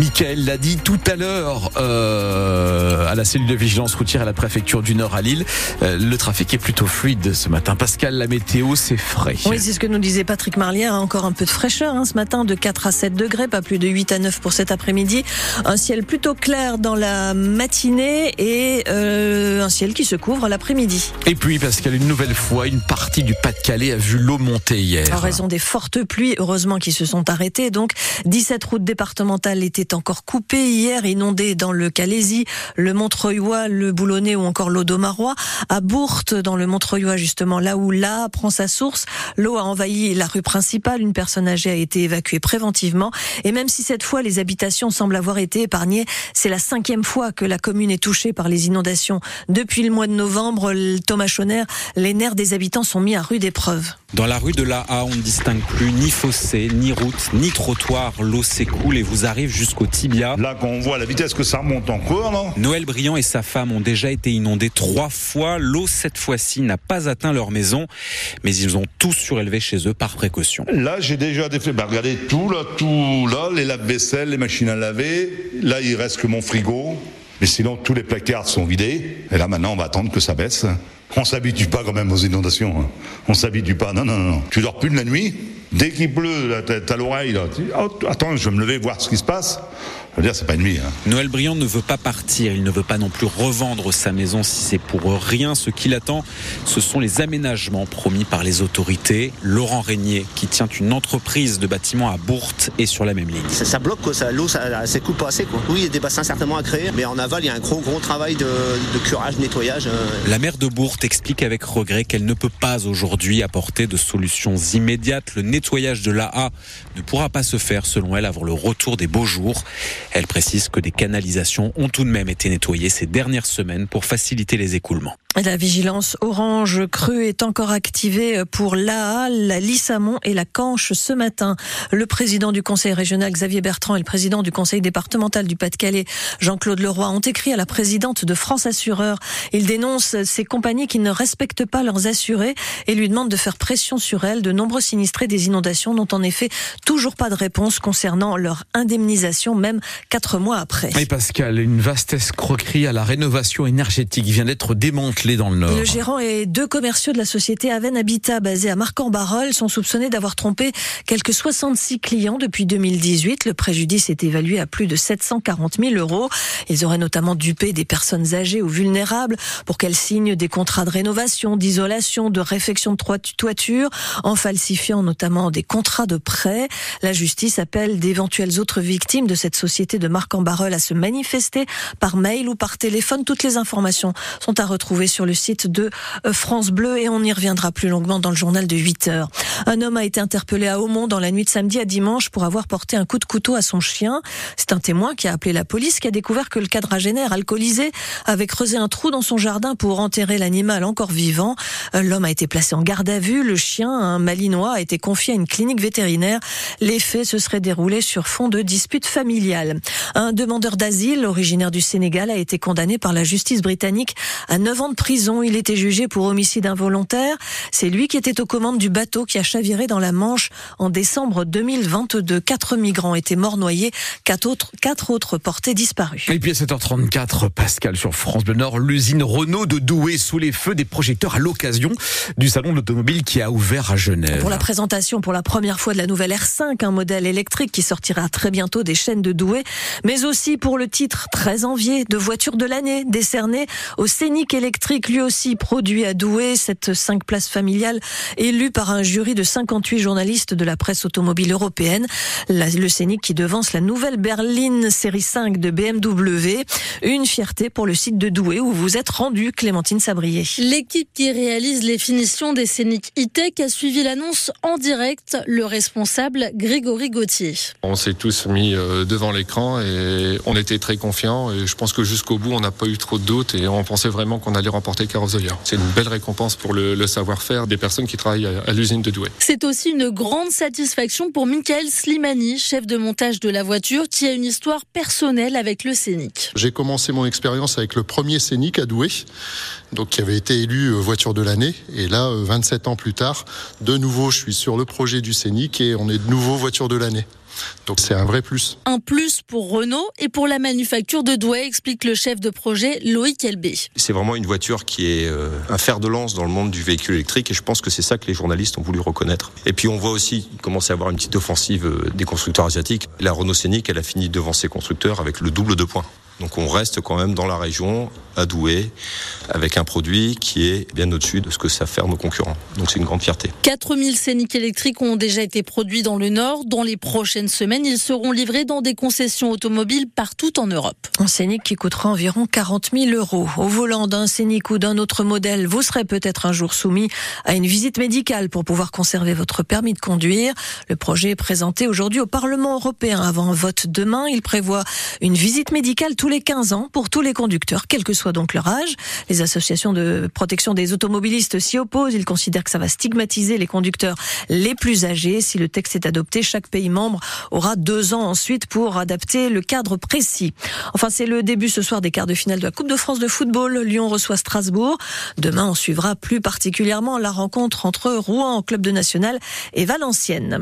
Michael l'a dit tout à l'heure euh, à la cellule de vigilance routière à la préfecture du Nord à Lille. Euh, le trafic est plutôt fluide ce matin. Pascal, la météo, c'est frais. Oui, c'est ce que nous disait Patrick Marlière. Encore un peu de fraîcheur hein, ce matin, de 4 à 7 degrés, pas plus de 8 à 9 pour cet après-midi. Un ciel plutôt clair dans la matinée et euh, un ciel qui se couvre l'après-midi. Et puis, Pascal, une nouvelle fois, une partie du Pas-de-Calais a vu l'eau monter hier. En raison des fortes pluies, heureusement qui se sont arrêtées. Donc, 17 routes départementales était encore coupée hier, inondée dans le Calaisie, le Montreuilois, le Boulonnais ou encore l'Audomarois. À Bourte, dans le Montreuilois, justement, là où là prend sa source, l'eau a envahi la rue principale. Une personne âgée a été évacuée préventivement. Et même si cette fois les habitations semblent avoir été épargnées, c'est la cinquième fois que la commune est touchée par les inondations. Depuis le mois de novembre, Thomas Chonner, les nerfs des habitants sont mis à rude épreuve. Dans la rue de la on ne distingue plus ni fossé, ni route, ni trottoir. L'eau s'écoule et arrive jusqu'au tibia. Là, quand on voit la vitesse que ça remonte encore, non Noël Briand et sa femme ont déjà été inondés trois fois. L'eau, cette fois-ci, n'a pas atteint leur maison, mais ils ont tout surélevé chez eux par précaution. Là, j'ai déjà fait, bah, regardez tout, là, tout, là, les lave-vaisselle, les machines à laver. Là, il reste que mon frigo. Mais sinon, tous les placards sont vidés. Et là, maintenant, on va attendre que ça baisse. On s'habitue pas quand même aux inondations. Hein. On s'habitue pas. Non, non, non. Tu dors plus de la nuit. Dès qu'il pleut, t'as l'oreille. Oh, attends, je vais me lever voir ce qui se passe. Je veux dire, c'est pas une nuit. Hein. Noël Briand ne veut pas partir. Il ne veut pas non plus revendre sa maison si c'est pour rien. Ce qu'il attend, ce sont les aménagements promis par les autorités. Laurent Régnier, qui tient une entreprise de bâtiments à Bourte, est sur la même ligne. Ça, bloque, l'eau, ça, ça coupe pas assez. Quoi. Oui, il y a des bassins certainement à créer, mais en aval, il y a un gros, gros travail de, de curage, nettoyage. Euh. La maire de Bourte explique avec regret qu'elle ne peut pas aujourd'hui apporter de solutions immédiates. Le nettoyage de l'AA ne pourra pas se faire, selon elle, avant le retour des beaux jours. Elle précise que des canalisations ont tout de même été nettoyées ces dernières semaines pour faciliter les écoulements. La vigilance orange crue est encore activée pour l'AA, la Lissamon et la Canche ce matin. Le président du conseil régional Xavier Bertrand et le président du conseil départemental du Pas-de-Calais Jean-Claude Leroy ont écrit à la présidente de France Assureur. Ils dénoncent ces compagnies qui ne respectent pas leurs assurés et lui demandent de faire pression sur elles. De nombreux sinistrés des inondations n'ont en effet toujours pas de réponse concernant leur indemnisation, même quatre mois après. Pascal, une vaste escroquerie à la rénovation énergétique vient d'être démantelée Le gérant et deux commerciaux de la société Aven Habitat, basée à Marc-en-Barœul, sont soupçonnés d'avoir trompé quelques 66 clients depuis 2018. Le préjudice est évalué à plus de 740 000 euros. Ils auraient notamment dupé des personnes âgées ou vulnérables pour qu'elles signent des contrats de rénovation, d'isolation, de réfection de toiture, en falsifiant notamment des contrats de prêt. La justice appelle d'éventuelles autres victimes de cette société de Marc-en-Barœul à se manifester par mail ou par téléphone. Toutes les informations sont à retrouver sur le site de euh, France Bleu et on y reviendra plus longuement dans le journal de 8 heures. Un homme a été interpellé à Aumont dans la nuit de samedi à dimanche pour avoir porté un coup de couteau à son chien. C'est un témoin qui a appelé la police qui a découvert que le quadragénaire alcoolisé avait creusé un trou dans son jardin pour enterrer l'animal encore vivant. Euh, l'homme a été placé en garde à vue. Le chien, un malinois, a été confié à une clinique vétérinaire. Les faits se seraient déroulés sur fond de disputes familiales. Un demandeur d'asile, originaire du Sénégal, a été condamné par la justice britannique à 9 ans de prison. Il était jugé pour homicide involontaire. C'est lui qui était aux commandes du bateau qui a chaviré dans la Manche en décembre 2022. Quatre migrants étaient morts noyés, quatre autres, quatre autres portés disparus. Et puis à 7h34, Pascal sur France Bleu Nord, l'usine Renault de Douai sous les feux des projecteurs à l'occasion du salon de l'automobile qui a ouvert à Genève. Pour la présentation pour la première fois de la nouvelle R5, un modèle électrique qui sortira très bientôt des chaînes de Douai, mais aussi pour le titre très envié de voiture de l'année décerné au Scénic électrique, lui aussi produit à Douai, cette 5 places familiale élue par un jury de 58 journalistes de la presse automobile européenne. le Scénic qui devance la nouvelle berline série 5 de BMW. Une fierté pour le site de Douai où vous êtes rendu, Clémentine Sabrier. L'équipe qui réalise les finitions des Scénic e-tech a suivi l'annonce en direct. Le responsable, Grégory Gauthier. On s'est tous mis euh, devant l'écran et on était très confiants et je pense que jusqu'au bout on n'a pas eu trop de doutes et on pensait vraiment qu'on allait remporter le. C'est une belle récompense pour le, savoir-faire des personnes qui travaillent à, l'usine de Douai. C'est aussi une grande satisfaction pour Michael Slimani, chef de montage de la voiture, qui a une histoire personnelle avec le Scénic. J'ai commencé mon expérience avec le premier Scénic à Douai, donc qui avait été élu euh, voiture de l'année. Et là, 27 euh, ans plus tard, de nouveau, je suis sur le projet du Scénic et on est de nouveau voiture de l'année. Donc c'est un vrai plus. Un plus pour Renault et pour la manufacture de Douai, explique le chef de projet Loïc Elbé. C'est vraiment une voiture qui est euh, un fer de lance dans le monde du véhicule électrique et je pense que c'est ça que les journalistes ont voulu reconnaître. Et puis on voit aussi commencer à avoir une petite offensive euh, des constructeurs asiatiques. La Renault Scénic, elle a fini devant ses constructeurs avec le double de points. Donc on reste quand même dans la région, à Douai, avec un produit qui est bien au-dessus de ce que ça fait nos concurrents. Donc c'est une grande fierté. 4000 scéniques électriques ont déjà été produits dans le Nord. Dans les prochaines semaines, ils seront livrés dans des concessions automobiles partout en Europe. Un scénic qui coûtera environ 40 000 euros. Au volant d'un scénic ou d'un autre modèle, vous serez peut-être un jour soumis à une visite médicale pour pouvoir conserver votre permis de conduire. Le projet est présenté aujourd'hui au Parlement européen avant un vote demain. Il prévoit une visite médicale tous les 15 ans pour tous les conducteurs, quel que soit donc leur âge. Les associations de protection des automobilistes s'y opposent. Ils considèrent que ça va stigmatiser les conducteurs les plus âgés. Si le texte est adopté, chaque pays membre aura deux ans ensuite pour adapter le cadre précis. Enfin, c'est le début ce soir des quarts de finale de la Coupe de France de football. Lyon reçoit Strasbourg. Demain, on suivra plus particulièrement la rencontre entre Rouen, club de national, et Valenciennes.